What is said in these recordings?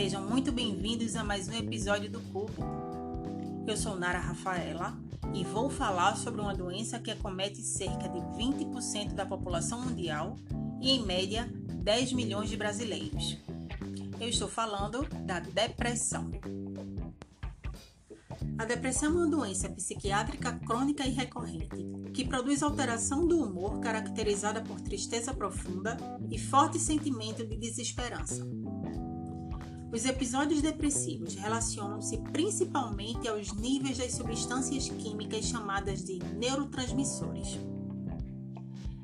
Sejam muito bem-vindos a mais um episódio do Cubo. Eu sou Nara Rafaela e vou falar sobre uma doença que acomete cerca de 20% da população mundial e, em média, 10 milhões de brasileiros. Eu estou falando da depressão. A depressão é uma doença psiquiátrica crônica e recorrente, que produz alteração do humor caracterizada por tristeza profunda e forte sentimento de desesperança. Os episódios depressivos relacionam-se principalmente aos níveis das substâncias químicas chamadas de neurotransmissores.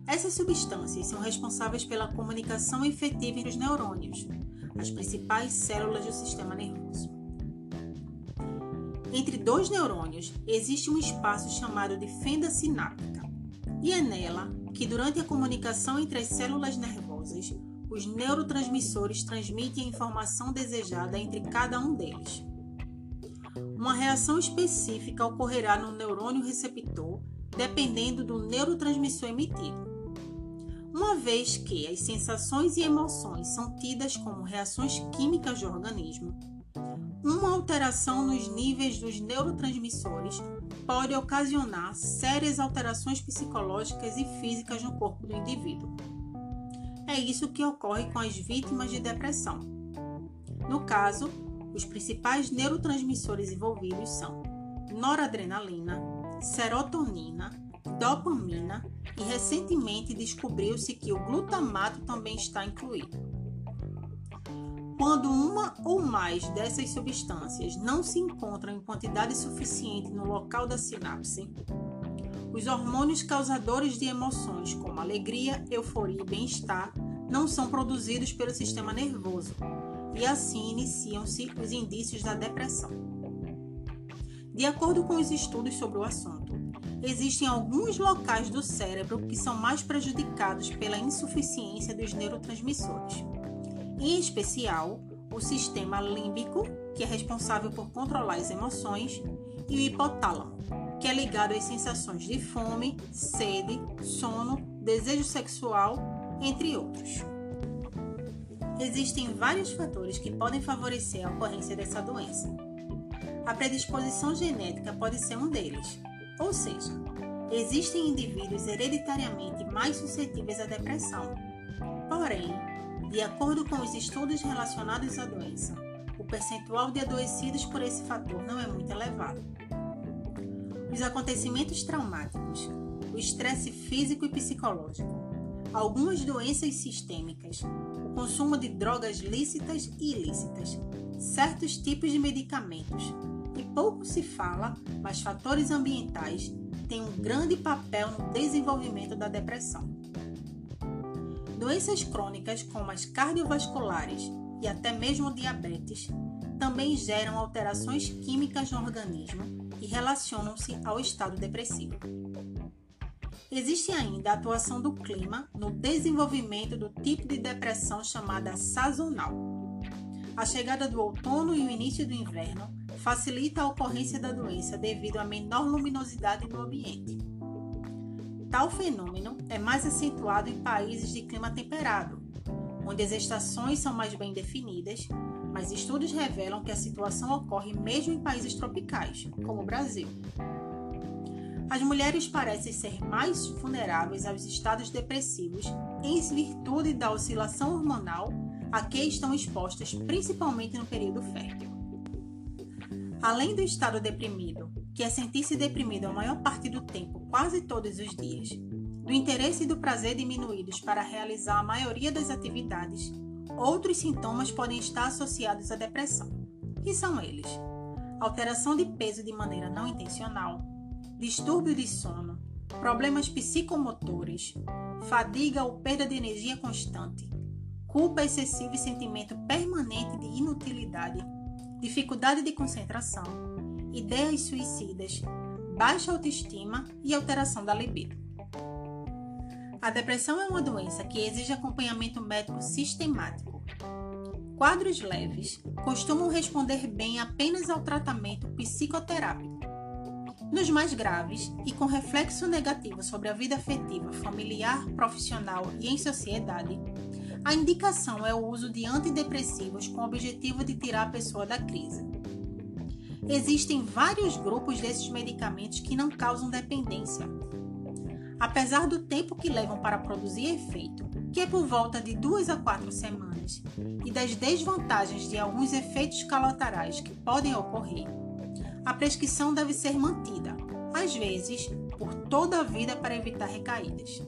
Essas substâncias são responsáveis pela comunicação efetiva entre os neurônios, as principais células do sistema nervoso. Entre dois neurônios existe um espaço chamado de fenda sináptica, e é nela que, durante a comunicação entre as células nervosas, os neurotransmissores transmitem a informação desejada entre cada um deles. Uma reação específica ocorrerá no neurônio receptor, dependendo do neurotransmissor emitido. Uma vez que as sensações e emoções são tidas como reações químicas do organismo, uma alteração nos níveis dos neurotransmissores pode ocasionar sérias alterações psicológicas e físicas no corpo do indivíduo. É isso que ocorre com as vítimas de depressão. No caso, os principais neurotransmissores envolvidos são noradrenalina, serotonina, dopamina e recentemente descobriu-se que o glutamato também está incluído. Quando uma ou mais dessas substâncias não se encontram em quantidade suficiente no local da sinapse, os hormônios causadores de emoções como alegria, euforia e bem-estar não são produzidos pelo sistema nervoso e assim iniciam-se os indícios da depressão. De acordo com os estudos sobre o assunto, existem alguns locais do cérebro que são mais prejudicados pela insuficiência dos neurotransmissores em especial o sistema límbico, que é responsável por controlar as emoções, e o hipotálamo, que é ligado às sensações de fome, sede, sono, desejo sexual, entre outros. Existem vários fatores que podem favorecer a ocorrência dessa doença. A predisposição genética pode ser um deles, ou seja, existem indivíduos hereditariamente mais suscetíveis à depressão. Porém, de acordo com os estudos relacionados à doença, o percentual de adoecidos por esse fator não é muito elevado. Os acontecimentos traumáticos, o estresse físico e psicológico, algumas doenças sistêmicas, o consumo de drogas lícitas e ilícitas, certos tipos de medicamentos e pouco se fala, mas fatores ambientais têm um grande papel no desenvolvimento da depressão. Doenças crônicas, como as cardiovasculares e até mesmo diabetes, também geram alterações químicas no organismo e relacionam-se ao estado depressivo. Existe ainda a atuação do clima no desenvolvimento do tipo de depressão chamada sazonal. A chegada do outono e o início do inverno facilita a ocorrência da doença devido à menor luminosidade do ambiente. Tal fenômeno é mais acentuado em países de clima temperado, onde as estações são mais bem definidas, mas estudos revelam que a situação ocorre mesmo em países tropicais, como o Brasil. As mulheres parecem ser mais vulneráveis aos estados depressivos em virtude da oscilação hormonal a que estão expostas principalmente no período fértil. Além do estado deprimido, que é sentir-se deprimido a maior parte do tempo, quase todos os dias, do interesse e do prazer diminuídos para realizar a maioria das atividades, outros sintomas podem estar associados à depressão, que são eles: alteração de peso de maneira não intencional, distúrbio de sono, problemas psicomotores, fadiga ou perda de energia constante, culpa excessiva e sentimento permanente de inutilidade dificuldade de concentração, ideias suicidas, baixa autoestima e alteração da libido. A depressão é uma doença que exige acompanhamento médico sistemático. Quadros leves costumam responder bem apenas ao tratamento psicoterápico. Nos mais graves e com reflexo negativo sobre a vida afetiva, familiar, profissional e em sociedade, A indicação é o uso de antidepressivos com o objetivo de tirar a pessoa da crise. Existem vários grupos desses medicamentos que não causam dependência. Apesar do tempo que levam para produzir efeito, que é por volta de duas a quatro semanas, e das desvantagens de alguns efeitos colaterais que podem ocorrer, a prescrição deve ser mantida, às vezes, por toda a vida para evitar recaídas.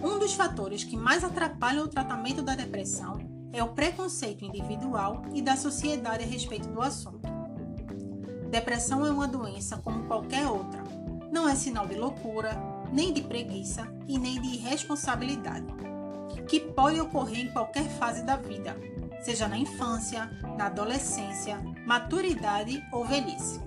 Um dos fatores que mais atrapalham o tratamento da depressão é o preconceito individual e da sociedade a respeito do assunto. Depressão é uma doença como qualquer outra. Não é sinal de loucura, nem de preguiça e nem de irresponsabilidade, que pode ocorrer em qualquer fase da vida, seja na infância, na adolescência, maturidade ou velhice.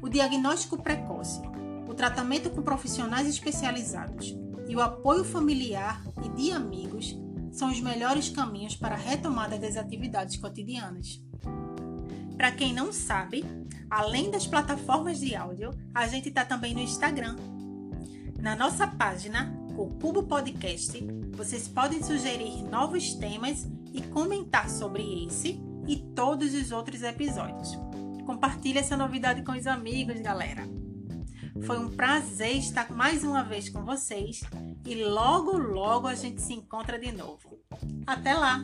O diagnóstico precoce, o tratamento com profissionais especializados e o apoio familiar e de amigos são os melhores caminhos para a retomada das atividades cotidianas. Para quem não sabe, além das plataformas de áudio, a gente está também no Instagram. Na nossa página, o Cubo Podcast, vocês podem sugerir novos temas e comentar sobre esse e todos os outros episódios. Compartilhe essa novidade com os amigos, galera. Foi um prazer estar mais uma vez com vocês e logo, logo a gente se encontra de novo. Até lá!